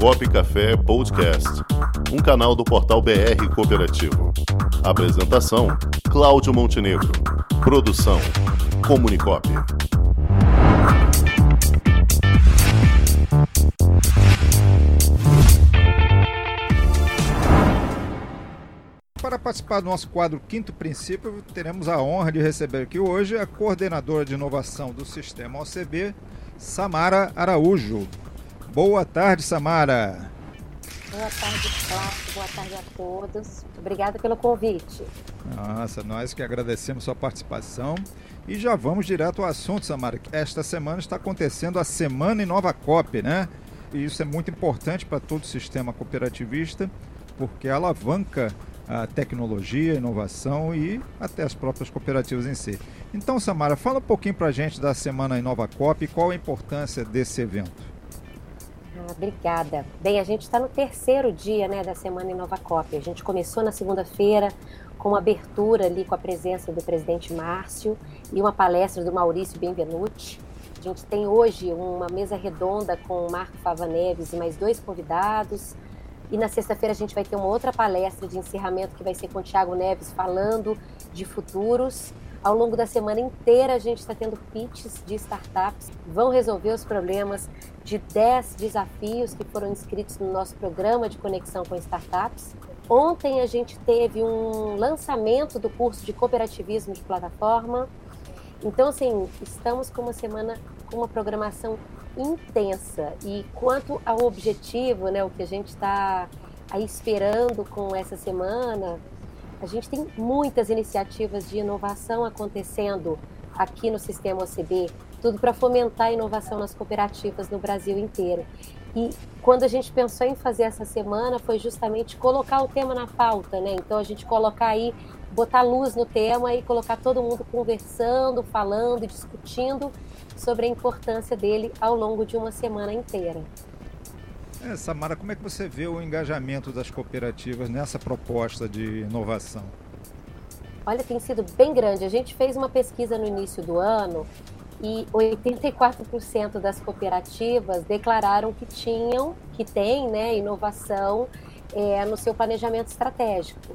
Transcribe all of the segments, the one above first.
Comunicop Café Podcast, um canal do portal BR Cooperativo. Apresentação: Cláudio Montenegro. Produção: Comunicop. Para participar do nosso quadro Quinto Princípio, teremos a honra de receber aqui hoje a coordenadora de inovação do Sistema OCB, Samara Araújo. Boa tarde, Samara. Boa tarde, Cláudio. Boa tarde a todos. Obrigada pelo convite. Nossa, nós que agradecemos sua participação. E já vamos direto ao assunto, Samara. Esta semana está acontecendo a Semana Inova Cop, né? E isso é muito importante para todo o sistema cooperativista, porque alavanca a tecnologia, a inovação e até as próprias cooperativas em si. Então, Samara, fala um pouquinho para a gente da Semana Inova Cop e qual a importância desse evento. Ah, obrigada. Bem, a gente está no terceiro dia né, da Semana Inova Cop. A gente começou na segunda-feira com abertura ali com a presença do presidente Márcio e uma palestra do Maurício Benvenuti. A gente tem hoje uma mesa redonda com o Marco Fava Neves e mais dois convidados. E na sexta-feira a gente vai ter uma outra palestra de encerramento que vai ser com o Tiago Neves falando de futuros. Ao longo da semana inteira a gente está tendo pitches de startups que vão resolver os problemas de 10 desafios que foram inscritos no nosso programa de conexão com startups. Ontem a gente teve um lançamento do curso de cooperativismo de plataforma. Então, assim, estamos com uma semana com uma programação intensa. E quanto ao objetivo, né, o que a gente está aí esperando com essa semana, a gente tem muitas iniciativas de inovação acontecendo aqui no sistema OCB, tudo para fomentar a inovação nas cooperativas no Brasil inteiro. E quando a gente pensou em fazer essa semana, foi justamente colocar o tema na pauta, né? Então a gente colocar aí, botar luz no tema e colocar todo mundo conversando, falando, discutindo sobre a importância dele ao longo de uma semana inteira. É, Samara, como é que você vê o engajamento das cooperativas nessa proposta de inovação? Olha, tem sido bem grande. A gente fez uma pesquisa no início do ano e 84% das cooperativas declararam que tinham, que tem, né, inovação é, no seu planejamento estratégico.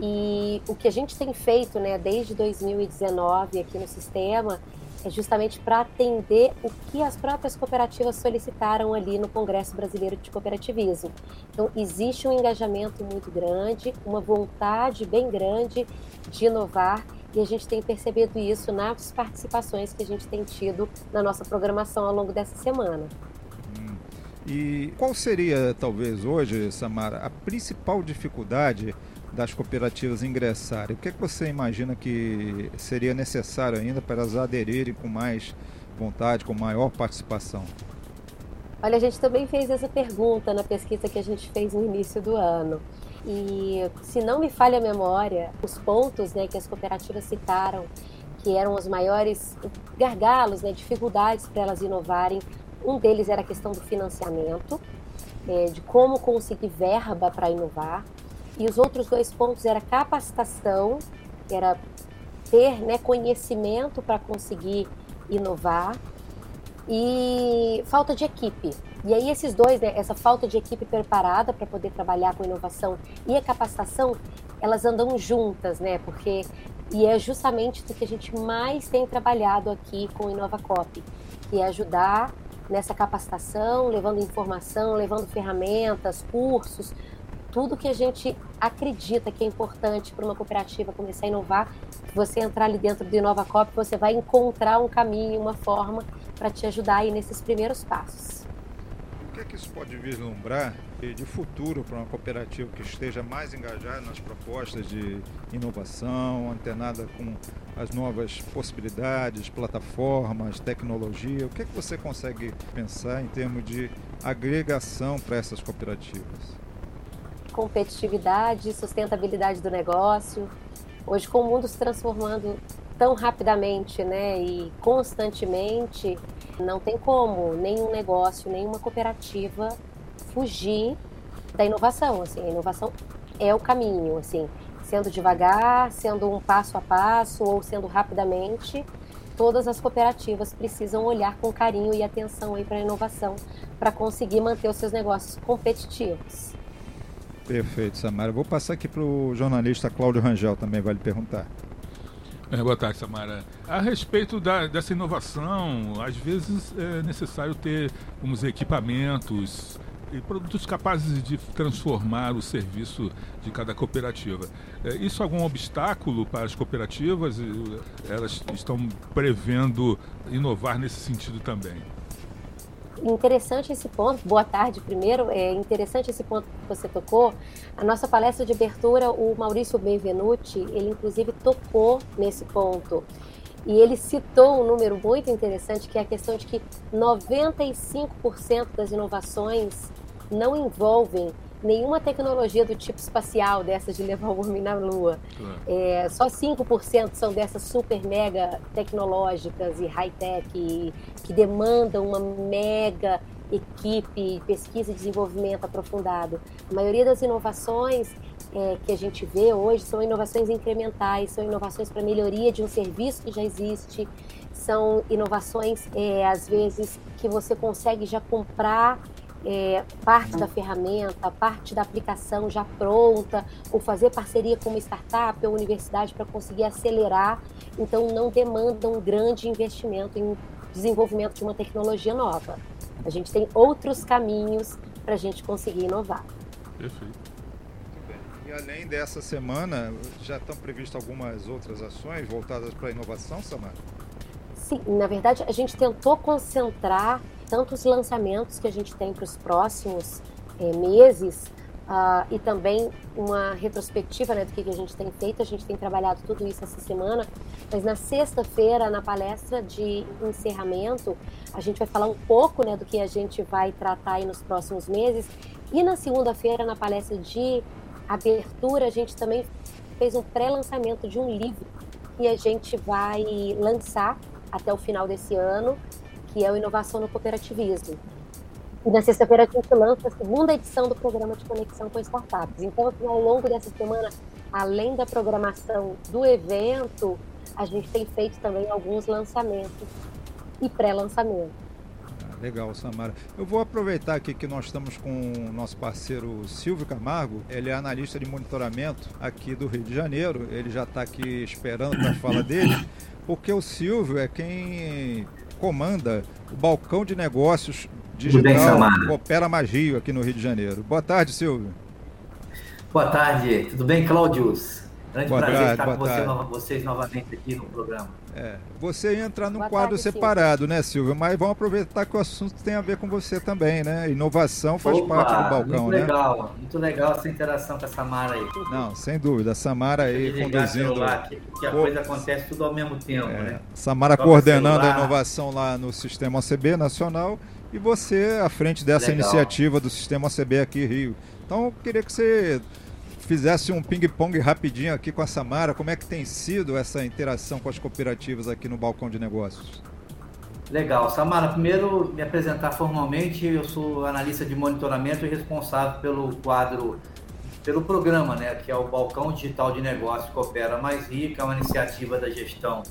E o que a gente tem feito, né, desde 2019 aqui no sistema é justamente para atender o que as próprias cooperativas solicitaram ali no Congresso Brasileiro de Cooperativismo. Então, existe um engajamento muito grande, uma vontade bem grande de inovar e a gente tem percebido isso nas participações que a gente tem tido na nossa programação ao longo dessa semana. Hum. E qual seria, talvez hoje, Samara, a principal dificuldade das cooperativas ingressarem, o que, é que você imagina que seria necessário ainda para elas aderirem com mais vontade, com maior participação? Olha, a gente também fez essa pergunta na pesquisa que a gente fez no início do ano. E se não me falha a memória, os pontos né, que as cooperativas citaram, que eram os maiores gargalos, né, dificuldades para elas inovarem, um deles era a questão do financiamento, é, de como conseguir verba para inovar. E os outros dois pontos era capacitação, era ter né, conhecimento para conseguir inovar e falta de equipe. E aí esses dois, né, essa falta de equipe preparada para poder trabalhar com inovação e a capacitação, elas andam juntas, né? Porque e é justamente do que a gente mais tem trabalhado aqui com o InovaCop, que é ajudar nessa capacitação, levando informação, levando ferramentas, cursos, tudo que a gente acredita que é importante para uma cooperativa começar a inovar, você entrar ali dentro do InovaCop, você vai encontrar um caminho, uma forma para te ajudar aí nesses primeiros passos. O que é que isso pode vislumbrar de futuro para uma cooperativa que esteja mais engajada nas propostas de inovação, antenada com as novas possibilidades, plataformas, tecnologia? O que é que você consegue pensar em termos de agregação para essas cooperativas? Competitividade e sustentabilidade do negócio. Hoje, com o mundo se transformando tão rapidamente né, e constantemente, não tem como nenhum negócio, nenhuma cooperativa fugir da inovação. Assim, a inovação é o caminho, assim, sendo devagar, sendo um passo a passo ou sendo rapidamente, todas as cooperativas precisam olhar com carinho e atenção para a inovação para conseguir manter os seus negócios competitivos. Perfeito, Samara. Vou passar aqui para o jornalista Cláudio Rangel também, vai lhe perguntar. É, boa tarde, Samara. A respeito da, dessa inovação, às vezes é necessário ter, vamos dizer, equipamentos e produtos capazes de transformar o serviço de cada cooperativa. É, isso é algum obstáculo para as cooperativas? Elas estão prevendo inovar nesse sentido também? Interessante esse ponto. Boa tarde, primeiro. É interessante esse ponto que você tocou. A nossa palestra de abertura, o Maurício Benvenuti, ele inclusive tocou nesse ponto. E ele citou um número muito interessante, que é a questão de que 95% das inovações não envolvem nenhuma tecnologia do tipo espacial, dessas de levar o homem na Lua. É, só 5% são dessas super mega tecnológicas e high-tech que demandam uma mega equipe, pesquisa e desenvolvimento aprofundado. A maioria das inovações é, que a gente vê hoje são inovações incrementais, são inovações para melhoria de um serviço que já existe, são inovações, é, às vezes, que você consegue já comprar é, parte da ferramenta, parte da aplicação já pronta, ou fazer parceria com uma startup ou universidade para conseguir acelerar. Então, não demanda um grande investimento em desenvolvimento de uma tecnologia nova. A gente tem outros caminhos para a gente conseguir inovar. Perfeito. E além dessa semana, já estão previstas algumas outras ações voltadas para a inovação, Samara? Sim, na verdade, a gente tentou concentrar tanto os lançamentos que a gente tem para os próximos é, meses uh, e também uma retrospectiva né, do que, que a gente tem feito. A gente tem trabalhado tudo isso essa semana, mas na sexta-feira, na palestra de encerramento, a gente vai falar um pouco né, do que a gente vai tratar aí nos próximos meses. E na segunda-feira, na palestra de abertura, a gente também fez um pré-lançamento de um livro que a gente vai lançar até o final desse ano que é o Inovação no Cooperativismo. E na sexta-feira a gente lança a segunda edição do programa de conexão com startups. Então, assim, ao longo dessa semana, além da programação do evento, a gente tem feito também alguns lançamentos e pré-lançamento. Ah, legal, Samara. Eu vou aproveitar aqui que nós estamos com o nosso parceiro Silvio Camargo. Ele é analista de monitoramento aqui do Rio de Janeiro. Ele já está aqui esperando a fala dele, porque o Silvio é quem comanda o balcão de negócios digital bem, Opera Magio aqui no Rio de Janeiro. Boa tarde, Silvio. Boa tarde, tudo bem, Cláudios? Grande boa prazer tarde, estar com você, vocês novamente aqui no programa. É, você entra num boa quadro tarde, separado, Silvio. né, Silvio? Mas vamos aproveitar que o assunto tem a ver com você também, né? Inovação faz Opa, parte do balcão, muito né? Muito legal, muito legal essa interação com a Samara aí. Não, sem dúvida. A Samara aí conduzindo. Celular, que, que a Pô, coisa acontece tudo ao mesmo tempo, é, né? Samara coordenando a inovação lá no Sistema OCB Nacional e você à frente dessa legal. iniciativa do Sistema OCB aqui Rio. Então, eu queria que você fizesse um ping-pong rapidinho aqui com a Samara. Como é que tem sido essa interação com as cooperativas aqui no Balcão de Negócios? Legal. Samara, primeiro me apresentar formalmente, eu sou analista de monitoramento e responsável pelo quadro, pelo programa, né, que é o Balcão Digital de Negócios Coopera Mais Rica, é uma iniciativa da gestão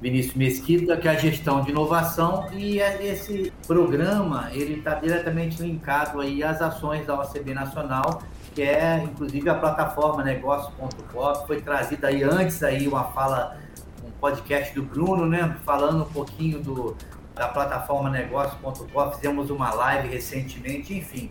Vinícius Mesquita, que é a gestão de inovação, e é esse programa ele está diretamente linkado aí às ações da OCB Nacional, que é inclusive a plataforma negócio.com, foi trazida aí antes aí uma fala, um podcast do Bruno, né, falando um pouquinho do, da plataforma negócio.com, fizemos uma live recentemente, enfim.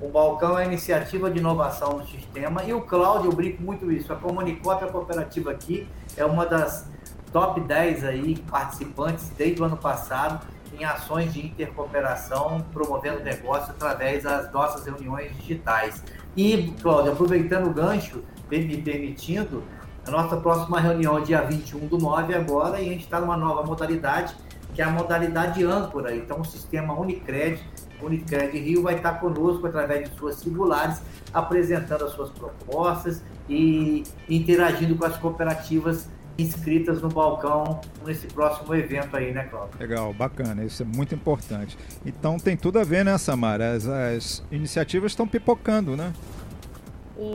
O Balcão é iniciativa de inovação no sistema e o Cláudio, eu brinco muito isso, a Comunicop, a cooperativa aqui, é uma das top 10 aí participantes desde o ano passado em ações de intercooperação, promovendo negócio através das nossas reuniões digitais. E, Cláudio, aproveitando o gancho, me permitindo, a nossa próxima reunião é dia 21 do 9 agora, e a gente está numa nova modalidade, que é a modalidade âncora. Então, o sistema Unicred, Unicred Rio, vai estar conosco através de suas singulares, apresentando as suas propostas e interagindo com as cooperativas inscritas no balcão nesse próximo evento aí, né, Cláudio? Legal, bacana, isso é muito importante. Então tem tudo a ver, né, Samara? As, as iniciativas estão pipocando, né?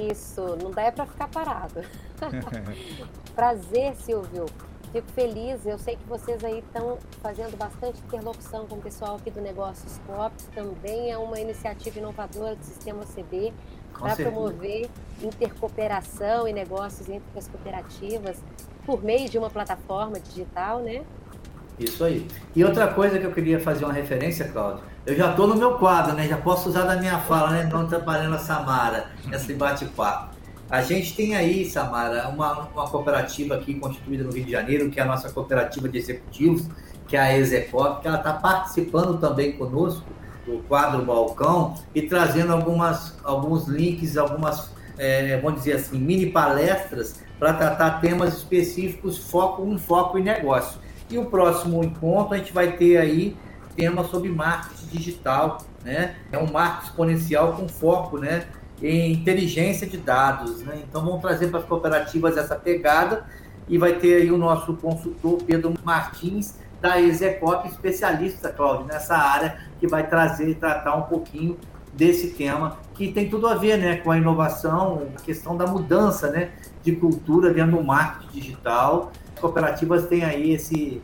Isso, não dá é para ficar parado. Prazer, Silvio. Fico feliz, eu sei que vocês aí estão fazendo bastante interlocução com o pessoal aqui do Negócios Cop, também é uma iniciativa inovadora do Sistema OCB para promover intercooperação e negócios entre as cooperativas por meio de uma plataforma digital, né? Isso aí. E outra coisa que eu queria fazer uma referência, Cláudio, eu já estou no meu quadro, né? Já posso usar da minha fala, né? Não atrapalhando a Samara, esse bate-papo. A gente tem aí, Samara, uma, uma cooperativa aqui constituída no Rio de Janeiro, que é a nossa cooperativa de executivos, que é a Execop, que ela está participando também conosco do quadro Balcão e trazendo algumas, alguns links, algumas, é, vamos dizer assim, mini palestras para tratar temas específicos, foco um foco em negócio. E o próximo encontro a gente vai ter aí tema sobre marketing digital, né? É um marketing exponencial com foco, né? Em inteligência de dados, né? Então vamos trazer para as cooperativas essa pegada e vai ter aí o nosso consultor Pedro Martins da Execop, especialista, Cláudio, nessa área que vai trazer e tratar um pouquinho desse tema que tem tudo a ver, né, com a inovação, a questão da mudança, né, de cultura dentro do marketing digital. As cooperativas têm aí esse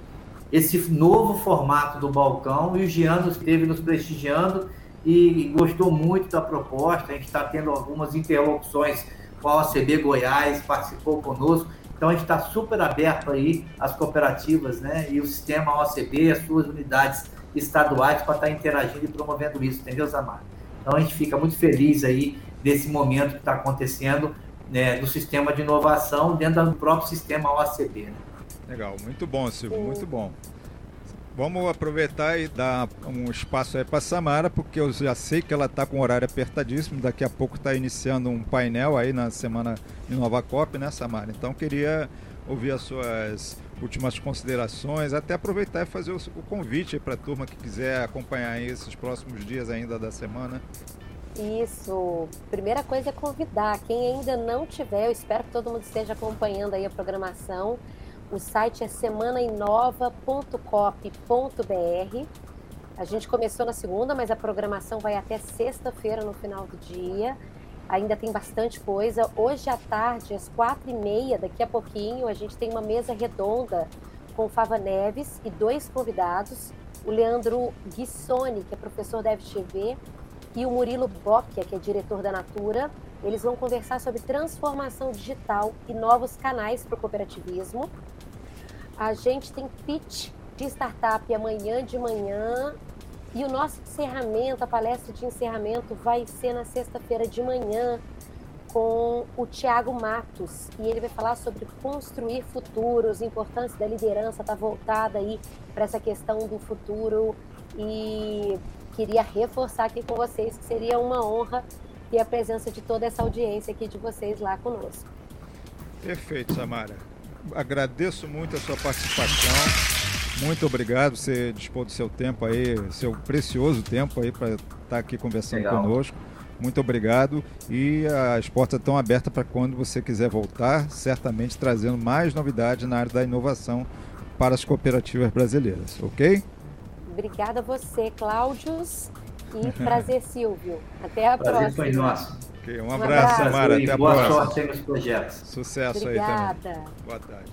esse novo formato do balcão e o Giano esteve nos prestigiando e gostou muito da proposta. A gente está tendo algumas interlocuções com a OCB Goiás, participou conosco. Então a gente está super aberto aí às cooperativas, né? E o sistema OCB, as suas unidades estaduais para estar tá interagindo e promovendo isso, entendeu, Zamar? Então a gente fica muito feliz aí desse momento que está acontecendo né, do sistema de inovação dentro do próprio sistema OCB. Né? Legal, muito bom, Silvio, muito bom. Vamos aproveitar e dar um espaço aí para Samara, porque eu já sei que ela está com horário apertadíssimo. Daqui a pouco está iniciando um painel aí na semana de Nova Cop, né, Samara? Então queria ouvir as suas últimas considerações, até aproveitar e fazer o, convite para a turma que quiser acompanhar esses próximos dias ainda da semana. Isso. Primeira coisa é convidar. Quem ainda não tiver, eu espero que todo mundo esteja acompanhando aí a programação. O site é semanainova.cop.br. A gente começou na segunda, mas a programação vai até sexta-feira no final do dia. Ainda tem bastante coisa. Hoje à tarde, às quatro e meia, daqui a pouquinho, a gente tem uma mesa redonda com Fava Neves e dois convidados. O Leandro Guissoni, que é professor da FGV, e o Murilo Bocchia, que é diretor da Natura. Eles vão conversar sobre transformação digital e novos canais para o cooperativismo. A gente tem pitch de startup amanhã de manhã. E o nosso encerramento, a palestra de encerramento, vai ser na sexta-feira de manhã com o Tiago Matos. E ele vai falar sobre construir futuros, importância da liderança, está voltada aí para essa questão do futuro. E queria reforçar aqui com vocês que seria uma honra ter a presença de toda essa audiência aqui de vocês lá conosco. Perfeito, Samara agradeço muito a sua participação. Muito obrigado por você dispor do seu tempo aí, seu precioso tempo aí para estar tá aqui conversando Legal. conosco. Muito obrigado e as portas estão abertas para quando você quiser voltar, certamente trazendo mais novidades na área da inovação para as cooperativas brasileiras, ok? Obrigada a você, Cláudios, e prazer, Silvio. Até a prazer próxima. Foi nosso. Okay, um abraço, Samara. Até a boa próxima. Boa sorte nos projetos. Sucesso Obrigada. aí também. Boa tarde.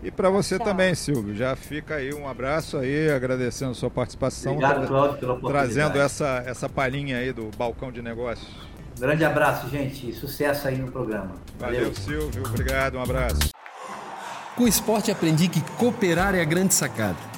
E para você Tchau. também, Silvio, já fica aí um abraço aí, agradecendo a sua participação. Obrigado, Cláudio, pela oportunidade. Trazendo essa, essa palhinha aí do balcão de negócios. grande abraço, gente. Sucesso aí no programa. Valeu, Valeu Silvio. Obrigado, um abraço. Com o esporte aprendi que cooperar é a grande sacada